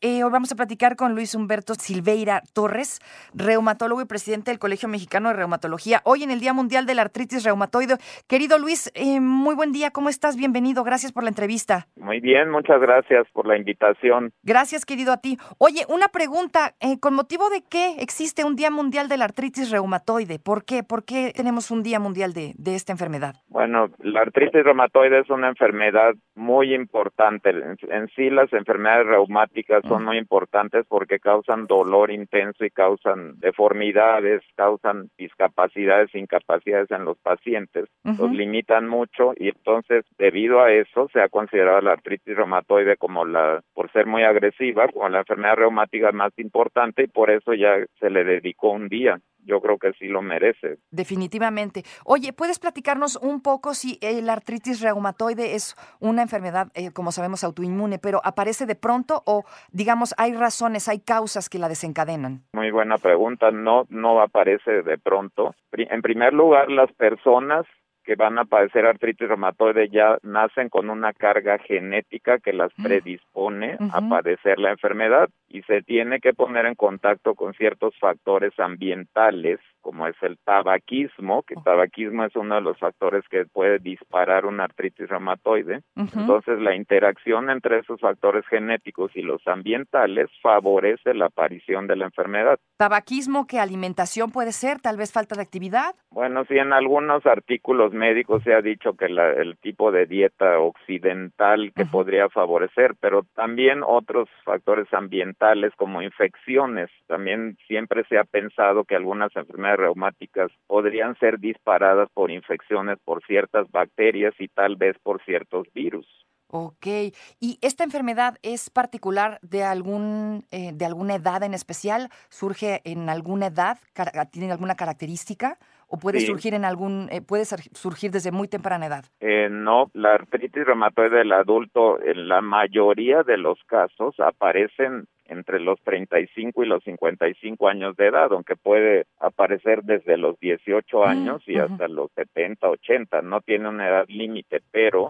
Eh, hoy vamos a platicar con Luis Humberto Silveira Torres, reumatólogo y presidente del Colegio Mexicano de Reumatología, hoy en el Día Mundial de la Artritis Reumatoide. Querido Luis, eh, muy buen día, ¿cómo estás? Bienvenido, gracias por la entrevista. Muy bien, muchas gracias por la invitación. Gracias, querido, a ti. Oye, una pregunta, eh, ¿con motivo de qué existe un Día Mundial de la Artritis Reumatoide? ¿Por qué? ¿Por qué tenemos un Día Mundial de, de esta enfermedad? Bueno, la artritis reumatoide es una enfermedad muy importante. En, en sí, las enfermedades reumáticas son muy importantes porque causan dolor intenso y causan deformidades, causan discapacidades, incapacidades en los pacientes, los limitan mucho y entonces debido a eso se ha considerado la artritis reumatoide como la, por ser muy agresiva, como la enfermedad reumática más importante y por eso ya se le dedicó un día yo creo que sí lo merece. Definitivamente. Oye, ¿puedes platicarnos un poco si la artritis reumatoide es una enfermedad, eh, como sabemos, autoinmune, pero aparece de pronto o, digamos, hay razones, hay causas que la desencadenan? Muy buena pregunta. No, no aparece de pronto. En primer lugar, las personas que van a padecer artritis reumatoide ya nacen con una carga genética que las mm. predispone a padecer la enfermedad y se tiene que poner en contacto con ciertos factores ambientales como es el tabaquismo, que el tabaquismo es uno de los factores que puede disparar una artritis reumatoide. Entonces, la interacción entre esos factores genéticos y los ambientales favorece la aparición de la enfermedad. ¿Tabaquismo qué alimentación puede ser? ¿Tal vez falta de actividad? Bueno, sí, en algunos artículos médicos se ha dicho que el tipo de dieta occidental que podría favorecer, pero también otros factores ambientales como infecciones. También siempre se ha pensado que algunas enfermedades reumáticas podrían ser disparadas por infecciones por ciertas bacterias y tal vez por ciertos virus. Ok, ¿y esta enfermedad es particular de algún eh, de alguna edad en especial? ¿Surge en alguna edad? ¿Tiene alguna característica? ¿O puede surgir en algún, eh, puede surgir desde muy temprana edad? Eh, no, la artritis reumatoide del adulto en la mayoría de los casos aparecen entre los 35 y los 55 años de edad, aunque puede aparecer desde los 18 mm, años y hasta los 70, 80, no tiene una edad límite, pero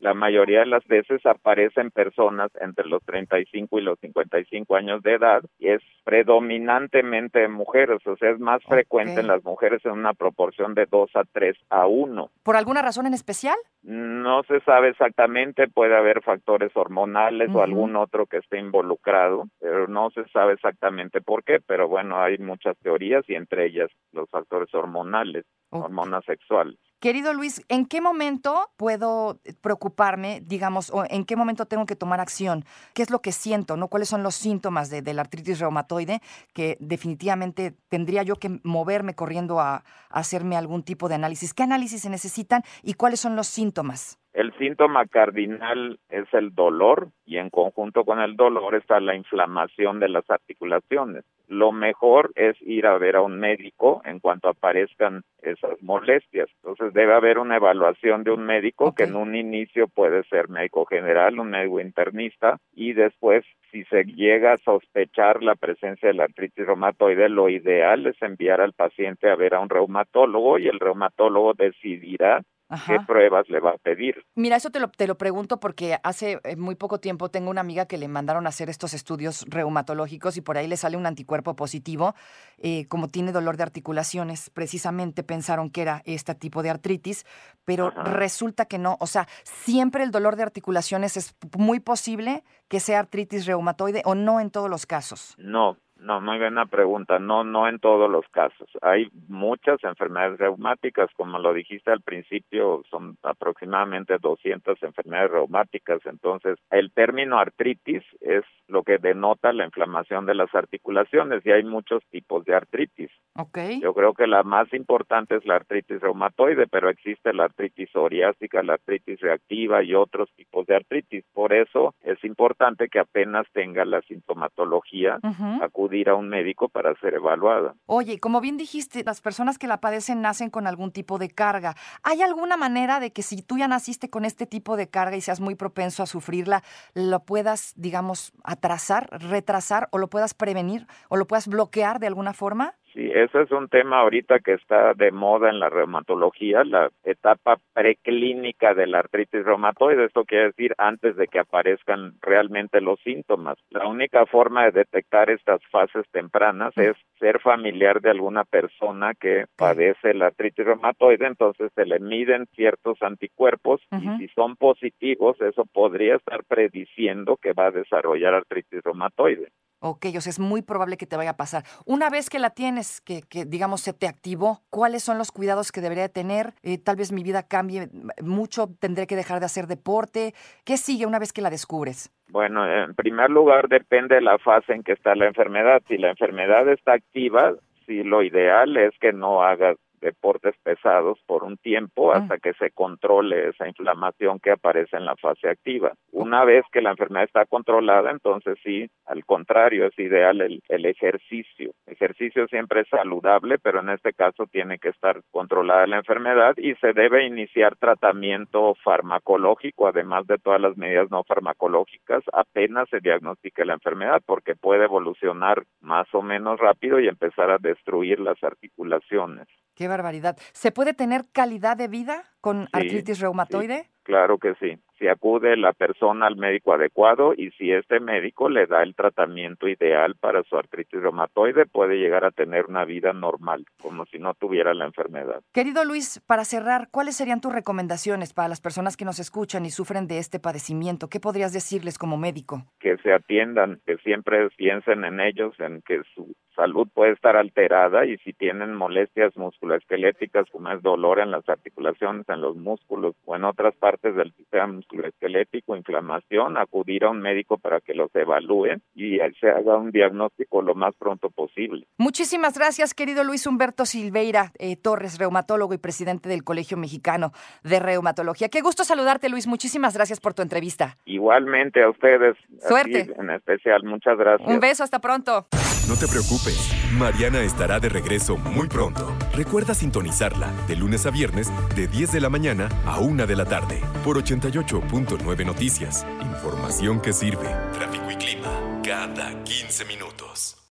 la mayoría de las veces aparecen personas entre los 35 y los 55 años de edad y es predominantemente en mujeres, o sea, es más frecuente en las mujeres en una proporción de 2 a 3 a 1. ¿Por alguna razón en especial? No se sabe exactamente, puede haber factores hormonales o algún otro que esté involucrado pero no se sabe exactamente por qué, pero bueno, hay muchas teorías y entre ellas los factores hormonales, hormonas sexuales. Querido Luis, ¿en qué momento puedo preocuparme, digamos, o en qué momento tengo que tomar acción? ¿Qué es lo que siento? ¿no? ¿Cuáles son los síntomas de, la artritis reumatoide que definitivamente tendría yo que moverme corriendo a, a hacerme algún tipo de análisis? ¿Qué análisis se necesitan y cuáles son los síntomas? El síntoma cardinal es el dolor y en conjunto con el dolor está la inflamación de las articulaciones. Lo mejor es ir a ver a un médico en cuanto aparezcan esas molestias. Entonces debe haber una evaluación de un médico que en un inicio puede ser médico general, un médico internista y después si se llega a sospechar la presencia de la artritis reumatoide, lo ideal es enviar al paciente a ver a un reumatólogo y el reumatólogo decidirá ¿Qué pruebas le va a pedir? Mira, eso te lo, te lo pregunto porque hace eh, muy poco tiempo tengo una amiga que le mandaron a hacer estos estudios reumatológicos y por ahí le sale un anticuerpo positivo. Eh, como tiene dolor de articulaciones, precisamente pensaron que era este tipo de artritis, pero resulta que no. O sea, siempre el dolor de articulaciones es muy posible que sea artritis reumatoide o no en todos los casos. No, no, muy buena pregunta. No, no en todos los casos. Hay muchas enfermedades reumáticas, como lo dijiste al principio, son aproximadamente 200 enfermedades reumáticas. Entonces, el término artritis es lo que denota la inflamación de las articulaciones y hay muchos tipos de artritis. Okay. Yo creo que la más importante es la artritis reumatoide, pero existe la artritis psoriásica, la artritis reactiva y otros tipos de artritis. Por eso es importante que apenas tenga la sintomatología, acudir a un médico para ser evaluada. Oye, como bien dijiste, las personas que la padecen nacen con algún tipo de carga. ¿Hay alguna manera de que si tú ya naciste con este tipo de carga y seas muy propenso a sufrirla, lo puedas, digamos, atrasar, retrasar o lo puedas prevenir o lo puedas bloquear de alguna forma? Sí, ese es un tema ahorita que está de moda en la reumatología, la etapa preclínica de la artritis reumatoide. Esto quiere decir antes de que aparezcan realmente los síntomas. La única forma de detectar estas fases tempranas es ser familiar de alguna persona que padece la artritis reumatoide, entonces se le miden ciertos anticuerpos y si son positivos, eso podría estar prediciendo que va a desarrollar artritis reumatoide. Ok, o sea, es muy probable que te vaya a pasar. Una vez que la tienes, que, que digamos se te activó, ¿cuáles son los cuidados que debería tener? Eh, tal vez mi vida cambie mucho, tendré que dejar de hacer deporte. ¿Qué sigue una vez que la descubres? Bueno, en primer lugar depende de la fase en que está la enfermedad. Si la enfermedad está activa, si lo ideal es que no hagas deportes pesados por un tiempo hasta que se controle esa inflamación que aparece en la fase activa. Una vez que la enfermedad está controlada, entonces sí, al contrario, es ideal el, el ejercicio. Ejercicio siempre es saludable, pero en este caso tiene que estar controlada la enfermedad y se debe iniciar tratamiento farmacológico, además de todas las medidas no farmacológicas, apenas se diagnostique la enfermedad, porque puede evolucionar más o menos rápido y empezar a destruir las articulaciones. Qué barbaridad. ¿Se puede tener calidad de vida con Sí, artritis reumatoide? Claro que sí. Si acude la persona al médico adecuado y si este médico le da el tratamiento ideal para su artritis reumatoide, puede llegar a tener una vida normal, como si no tuviera la enfermedad. Querido Luis, para cerrar, ¿cuáles serían tus recomendaciones para las personas que nos escuchan y sufren de este padecimiento? ¿Qué podrías decirles como médico? Que se atiendan, que siempre piensen en ellos, en que su salud puede estar alterada y si tienen molestias musculoesqueléticas como es dolor en las articulaciones, en los músculos o en otras partes del sistema musculoesquelético, inflamación, acudir a un médico para que los evalúe y se haga un diagnóstico lo más pronto posible. Muchísimas gracias, querido Luis Humberto Silveira eh, Torres, reumatólogo y presidente del Colegio Mexicano de Reumatología. Qué gusto saludarte, Luis. Muchísimas gracias por tu entrevista. Igualmente a ustedes, Suerte. en especial, muchas gracias. Un beso, hasta pronto. No te preocupes, Mariana estará de regreso muy pronto. Recuerda sintonizarla de lunes a viernes de 10 de la mañana a 1 de la tarde por 88.9 Noticias. Información que sirve. Tráfico y clima cada 15 minutos.